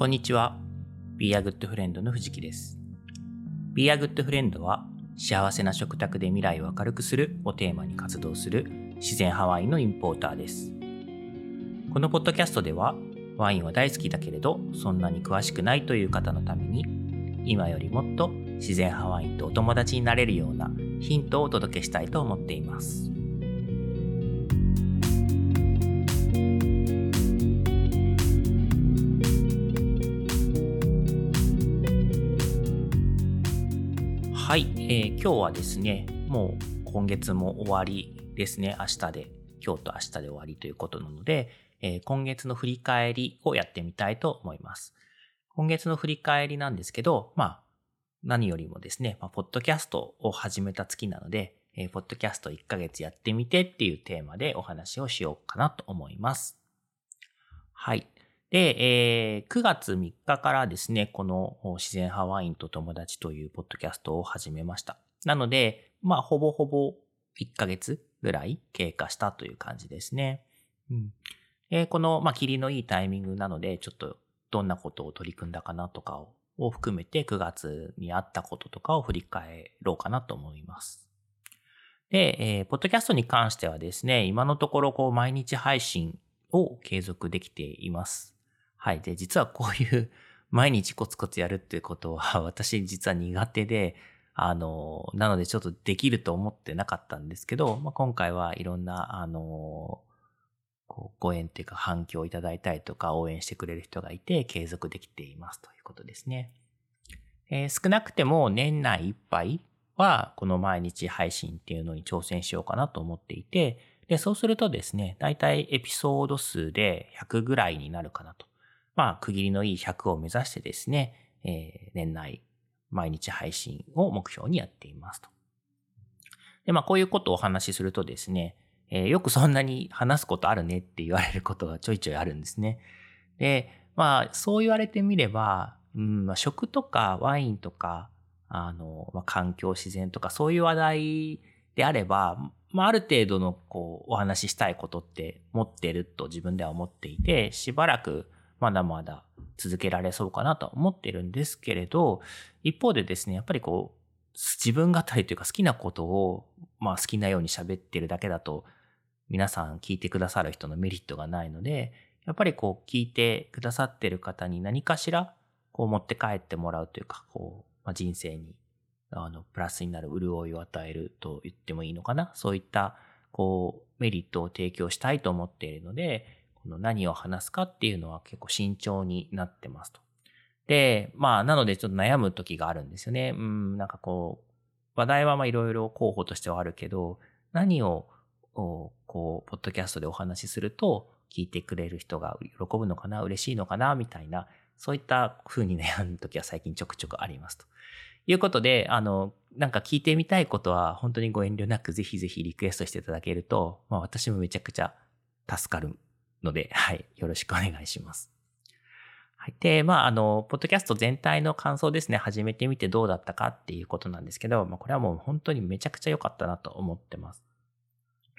こんにちは。Be a Good Friend の藤木です。Be a Good Friend は幸せな食卓で未来を明るくするをテーマに活動する自然派ワインのインポーターです。このポッドキャストではワインは大好きだけれどそんなに詳しくないという方のために今よりもっと自然派ワインとお友達になれるようなヒントをお届けしたいと思っています。えー今日はですね、もう今月も終わりですね。明日で、今日と明日で終わりということなので、えー今月の振り返りをやってみたいと思います。今月の振り返りなんですけど、まあ、何よりもですね、まあ、ポッドキャストを始めた月なので、えーポッドキャスト1ヶ月やってみてっていうテーマでお話をしようかなと思います。はい。で、えー9月3日からですね、この自然派ワインと友達というポッドキャストを始めました。なので、まあ、ほぼほぼ1ヶ月ぐらい経過したという感じですね。うん。この、まあ、霧のいいタイミングなので、ちょっとどんなことを取り組んだかなとかをを含めて9月にあったこととかを振り返ろうかなと思います。で、えーポッドキャストに関してはですね、今のところこう毎日配信を継続できています。はい。で、実はこういう 毎日コツコツやるっていうことは 私実は苦手で、あの、なのでちょっとできると思ってなかったんですけど、まあ、今回はいろんな、あの、こうご縁っていうか反響をいただいたりとか応援してくれる人がいて継続できていますということですね。えー少なくても年内いっぱいはこの毎日配信っていうのに挑戦しようかなと思っていて、で、そうするとですね、だいたいエピソード数で100ぐらいになるかなと。まあ、区切りのいい100を目指してですね、えー年内毎日配信を目標にやっていますと。で、まあ、こういうことをお話しするとですね、えーよくそんなに話すことあるねって言われることがちょいちょいあるんですね。で、まあ、そう言われてみれば、うん、まあ、食とかワインとか、あの、まあ、環境、自然とか、そういう話題であれば、まあ、ある程度の、こう、お話ししたいことって持ってると自分では思っていて、しばらくまだまだ続けられそうかなと思ってるんですけれど、一方でですね、やっぱりこう、自分語りというか好きなことを、まあ好きなように喋ってるだけだと、皆さん聞いてくださる人のメリットがないので、やっぱりこう聞いてくださってる方に何かしらこう持って帰ってもらうというか、こう、まあ、人生にあのプラスになる潤いを与えると言ってもいいのかな。そういったこうメリットを提供したいと思っているので、この何を話すかっていうのは結構慎重になってますと。で、まあなのでちょっと悩む時があるんですよね。うん、なんかこう、話題はまあいろいろ候補としてはあるけど、何をこう、ポッドキャストでお話しすると、聞いてくれる人が喜ぶのかな、嬉しいのかな、みたいな、そういった風に悩む時は最近ちょくちょくありますと。いうことで、あの、なんか聞いてみたいことは本当にご遠慮なくぜひぜひリクエストしていただけると、まあ私もめちゃくちゃ助かるので、はい、よろしくお願いします。はい。で、まあ、あの、ポッドキャスト全体の感想ですね、始めてみてどうだったかっていうことなんですけど、まあ、これはもう本当にめちゃくちゃ良かったなと思ってます。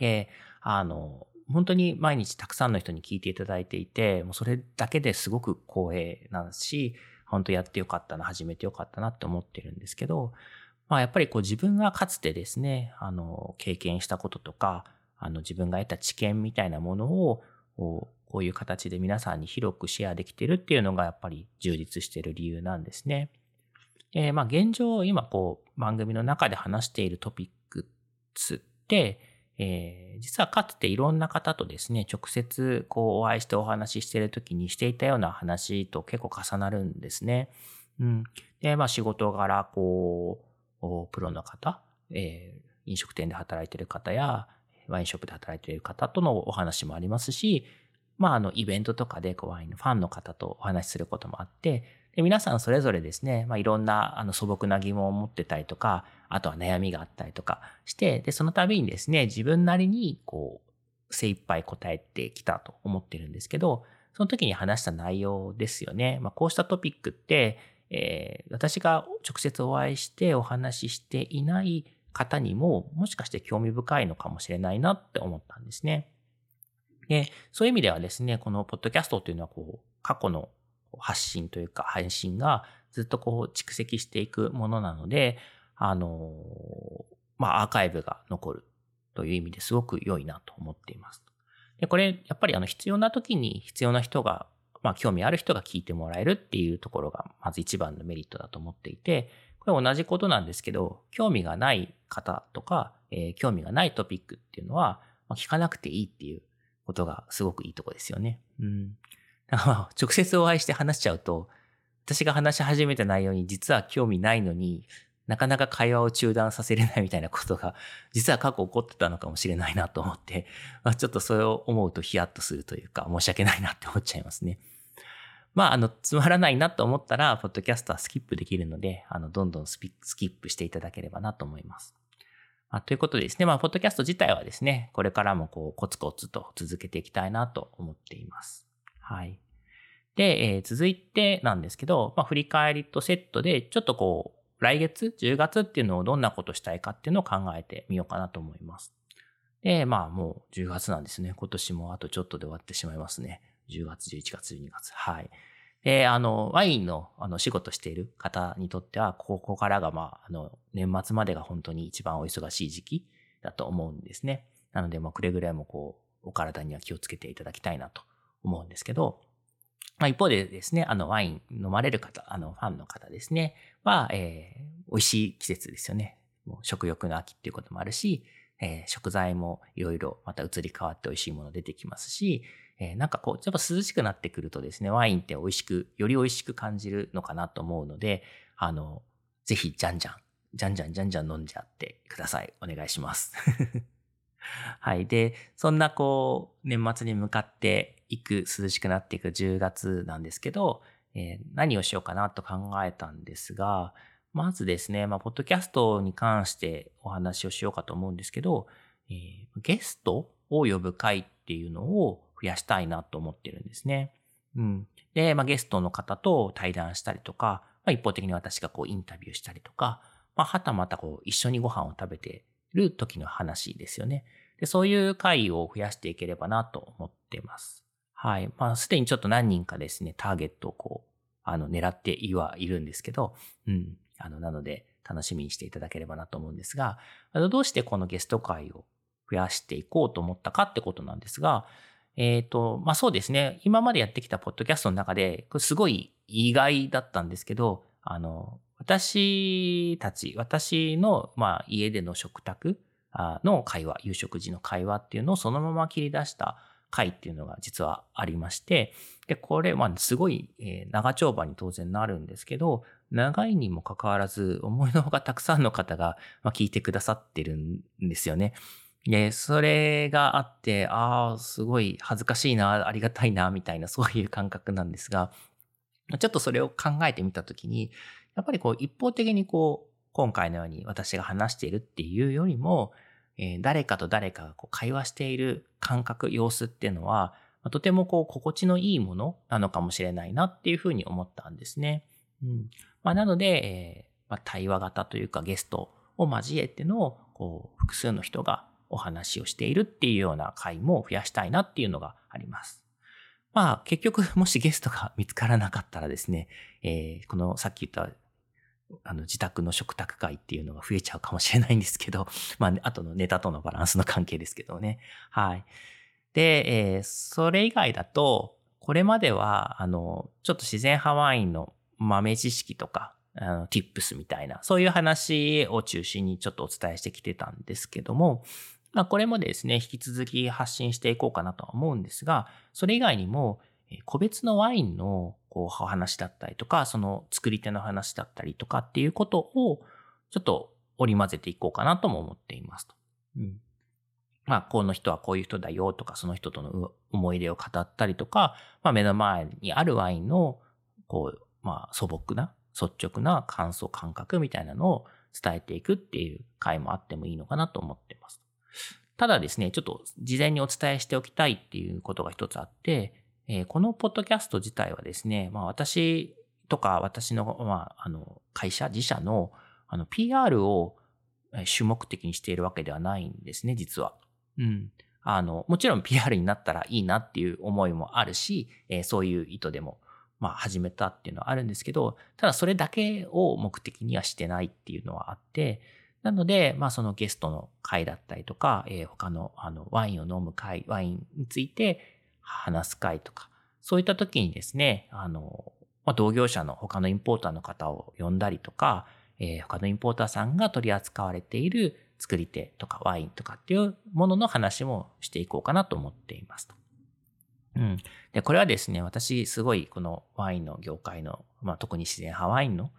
えあの、本当に毎日たくさんの人に聞いていただいていて、もうそれだけですごく光栄なんですし、本当やってよかったな、始めてよかったなって思ってるんですけど、まあやっぱりこう自分がかつてですね、あの、経験したこととか、あの自分が得た知見みたいなものを、こうこういう形で皆さんに広くシェアできてるっていうのがやっぱり充実してる理由なんですね。えーまあ現状、今こう番組の中で話しているトピックスって、えー実はかつていろんな方とですね、直接こうお会いしてお話ししている時にしていたような話と結構重なるんですね。うん。で、まあ仕事柄、こう、プロの方、えー飲食店で働いてる方や、ワインショップで働いている方とのお話もありますし、まあ、あの、イベントとかで、こう、ワインのファンの方とお話しすることもあって、で皆さんそれぞれですね、まあ、いろんなあの素朴な疑問を持ってたりとか、あとは悩みがあったりとかして、で、その度にですね、自分なりに、こう、精一杯答えてきたと思ってるんですけど、その時に話した内容ですよね。まあ、こうしたトピックって、えー私が直接お会いしてお話ししていない方にも、もしかして興味深いのかもしれないなって思ったんですね。で、そういう意味ではですね、このポッドキャストというのは、こう、過去の発信というか配信がずっとこう蓄積していくものなので、あの、まあ、アーカイブが残るという意味ですごく良いなと思っています。で、これ、やっぱりあの必要な時に必要な人が、まあ、興味ある人が聞いてもらえるっていうところが、まず一番のメリットだと思っていて、これ同じことなんですけど、興味がない方とか、えー、興味がないトピックっていうのは、まあ、聞かなくていいっていうことがすごくいいとこですよね。うん。だから 直接お会いして話しちゃうと、私が話し始めた内容に実は興味ないのに、なかなか会話を中断させれないみたいなことが、実は過去起こってたのかもしれないなと思って、まあ、ちょっとそれを思うとヒヤッとするというか、申し訳ないなって思っちゃいますね。まあ、あの、つまらないなと思ったら、ポッドキャストはスキップできるので、あの、どんどんスピスキップしていただければなと思います。まあ、ということでですね、まあ、ポッドキャスト自体はですね、これからもこう、コツコツと続けていきたいなと思っています。はい。で、えー、続いてなんですけど、まあ、振り返りとセットで、ちょっとこう、来月、10月っていうのをどんなことしたいかっていうのを考えてみようかなと思います。で、まあもう10月なんですね。今年もあとちょっとで終わってしまいますね。10月、11月、12月。はい。で、あの、ワインの、あの、仕事している方にとっては、ここからが、まあ、あの、年末までが本当に一番お忙しい時期だと思うんですね。なので、まあ、くれぐれもこう、お体には気をつけていただきたいなと思うんですけど、まあ、一方でですね、あの、ワイン飲まれる方、あの、ファンの方ですね、は、えー、美味しい季節ですよね。もう食欲の秋っていうこともあるし、えー、食材もいろいろまた移り変わって美味しいもの出てきますし、えー、なんかこう、ちょっと涼しくなってくるとですね、ワインって美味しく、より美味しく感じるのかなと思うので、あの、ぜひ、じゃんじゃん、じゃんじゃんじゃんじゃん飲んじゃってください。お願いします。はい。で、そんなこう、年末に向かっていく、涼しくなっていく10月なんですけど、えー、何をしようかなと考えたんですが、まずですね、まあ、ポッドキャストに関してお話をしようかと思うんですけど、えー、ゲストを呼ぶ会っていうのを増やしたいなと思ってるんですね。うん。で、まあ、ゲストの方と対談したりとか、まあ、一方的に私がこうインタビューしたりとか、まあ、はたまたこう一緒にご飯を食べてる時の話ですよね。で、そういう会を増やしていければなと思ってます。はい。まあ、すでにちょっと何人かですね、ターゲットをこう、あの、狙っていはいるんですけど、うん。あの、なので、楽しみにしていただければなと思うんですが、あの、どうしてこのゲスト会を増やしていこうと思ったかってことなんですが、えっ、ー、と、まあ、そうですね。今までやってきたポッドキャストの中で、これすごい意外だったんですけど、あの、私たち、私の、まあ、家での食卓の会話、夕食時の会話っていうのをそのまま切り出した回っていうのが実はありまして、で、これ、まあ、すごい、え、長丁場に当然なるんですけど、長いにもかかわらず、思いのほかたくさんの方が、まあ、聞いてくださってるんですよね。で、それがあって、ああ、すごい恥ずかしいな、ありがたいな、みたいな、そういう感覚なんですが、ちょっとそれを考えてみたときに、やっぱりこう、一方的にこう、今回のように私が話しているっていうよりも、えー、誰かと誰かがこう会話している感覚、様子っていうのは、とてもこう、心地のいいものなのかもしれないなっていうふうに思ったんですね。うん。まあ、なので、えーまあ、対話型というかゲストを交えての、こう、複数の人がお話をしているっていうような回も増やしたいなっていうのがあります。まあ結局 もしゲストが見つからなかったらですね、えー、このさっき言ったあの自宅の食卓会っていうのが増えちゃうかもしれないんですけど、まあ、あとのネタとのバランスの関係ですけどね。はい。で、えー、それ以外だと、これまでは、あの、ちょっと自然派ワインの豆知識とか、あの、tips みたいな、そういう話を中心にちょっとお伝えしてきてたんですけども、まあ、これもですね、引き続き発信していこうかなとは思うんですが、それ以外にも、個別のワインのこうお話だったりとか、その作り手の話だったりとかっていうことを、ちょっと織り交ぜていこうかなとも思っていますと。うん。まあ、この人はこういう人だよとか、その人との思い出を語ったりとか、まあ、目の前にあるワインの、こう、まあ、素朴な、率直な感想感覚みたいなのを伝えていくっていう回もあってもいいのかなと思ってます。ただですね、ちょっと事前にお伝えしておきたいっていうことが一つあって、えー、このポッドキャスト自体はですね、まあ私とか私の、まあ、あの、会社、自社の、あの、PR を主目的にしているわけではないんですね、実は。うん。あの、もちろん PR になったらいいなっていう思いもあるし、えー、そういう意図でもまあ始めたっていうのはあるんですけど、ただそれだけを目的にはしてないっていうのはあって、なので、まあそのゲストの会だったりとか、えー、他のあのワインを飲む会、ワインについて話す会とか、そういった時にですね、あの、まあ、同業者の他のインポーターの方を呼んだりとか、えー、他のインポーターさんが取り扱われている作り手とかワインとかっていうものの話もしていこうかなと思っていますと。うん。で、これはですね、私すごいこのワインの業界の、まあ、特に自然派ワインの、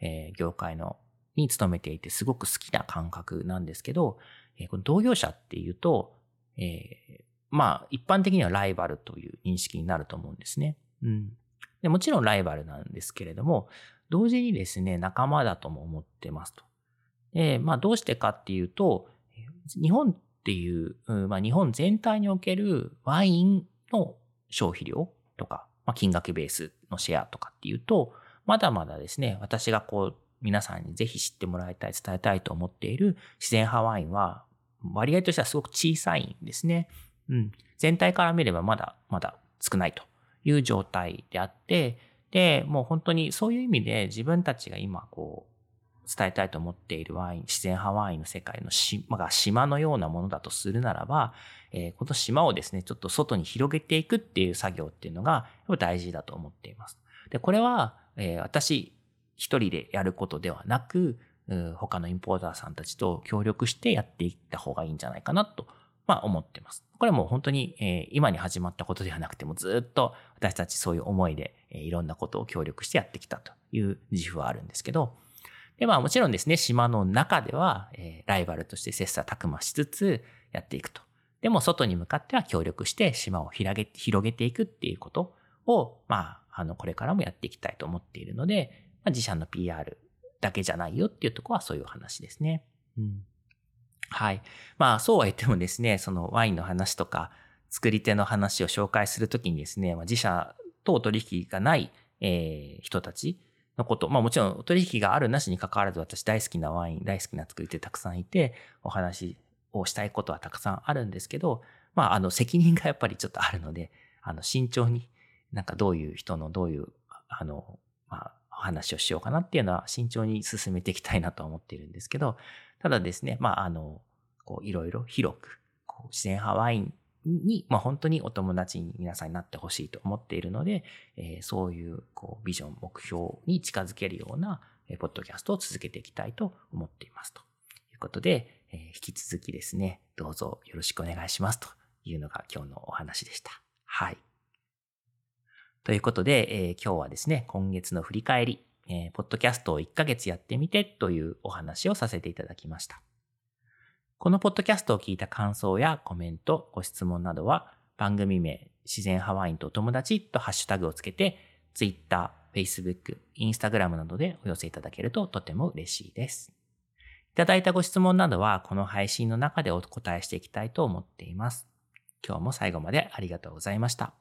えー、業界のに勤めていてすごく好きな感覚なんですけど、えー、この同業者っていうと、えー、まあ一般的にはライバルという認識になると思うんですね。うん。でもちろんライバルなんですけれども、同時にですね、仲間だとも思ってますと。で、まあどうしてかっていうと、日本っていう、まあ日本全体におけるワインの消費量とか、まあ金額ベースのシェアとかっていうと、まだまだですね、私がこう皆さんにぜひ知ってもらいたい、伝えたいと思っている自然派ワインは割合としてはすごく小さいんですね。うん。全体から見ればまだまだ少ないという状態であって、で、もう本当にそういう意味で自分たちが今こう伝えたいと思っているワイン、自然派ワインの世界の島が島のようなものだとするならば、えー、この島をですね、ちょっと外に広げていくっていう作業っていうのが大事だと思っています。で、これは、えー、私一人でやることではなく、他のインポーターさんたちと協力してやっていった方がいいんじゃないかなとまあ思ってます。これも本当に、えー、今に始まったことではなくてもずっと私たちそういう思いで、えー、いろんなことを協力してやってきたという自負はあるんですけど、で、まあもちろんですね、島の中では、えー、ライバルとして切磋琢磨しつつやっていくと。でも外に向かっては協力して島を広げ広げていくっていうことを、まあ、あの、これからもやっていきたいと思っているので、まあ、自社の PR だけじゃないよっていうとこはそういう話ですね。うん。はい。まあ、そうは言ってもですね、そのワインの話とか、作り手の話を紹介するときにですね、まあ、自社と取引がない、えー、人たちのこと、まあもちろん取引があるなしに関わらず私大好きなワイン、大好きな作り手たくさんいて、お話をしたいことはたくさんあるんですけど、まああの責任がやっぱりちょっとあるので、あの慎重になんかどういう人のどういう、あの、まあお話をしようかなっていうのは慎重に進めていきたいなと思っているんですけど、ただですね、まあ、あの、こう、いろいろ広く、こう、自然派ワインに、まあ、本当にお友達に皆さんになってほしいと思っているので、えー、そういう、こう、ビジョン、目標に近づけるような、えー、ポッドキャストを続けていきたいと思っています。ということで、えー、引き続きですね、どうぞよろしくお願いしますというのが今日のお話でした。はい。ということで、えー、今日はですね、今月の振り返り、えー、ポッドキャストを1ヶ月やってみてというお話をさせていただきました。このポッドキャストを聞いた感想やコメント、ご質問などは番組名、自然ハワインとお友達とハッシュタグをつけて、Twitter、Facebook、Instagram などでお寄せいただけるととても嬉しいです。いただいたご質問などはこの配信の中でお答えしていきたいと思っています。今日も最後までありがとうございました。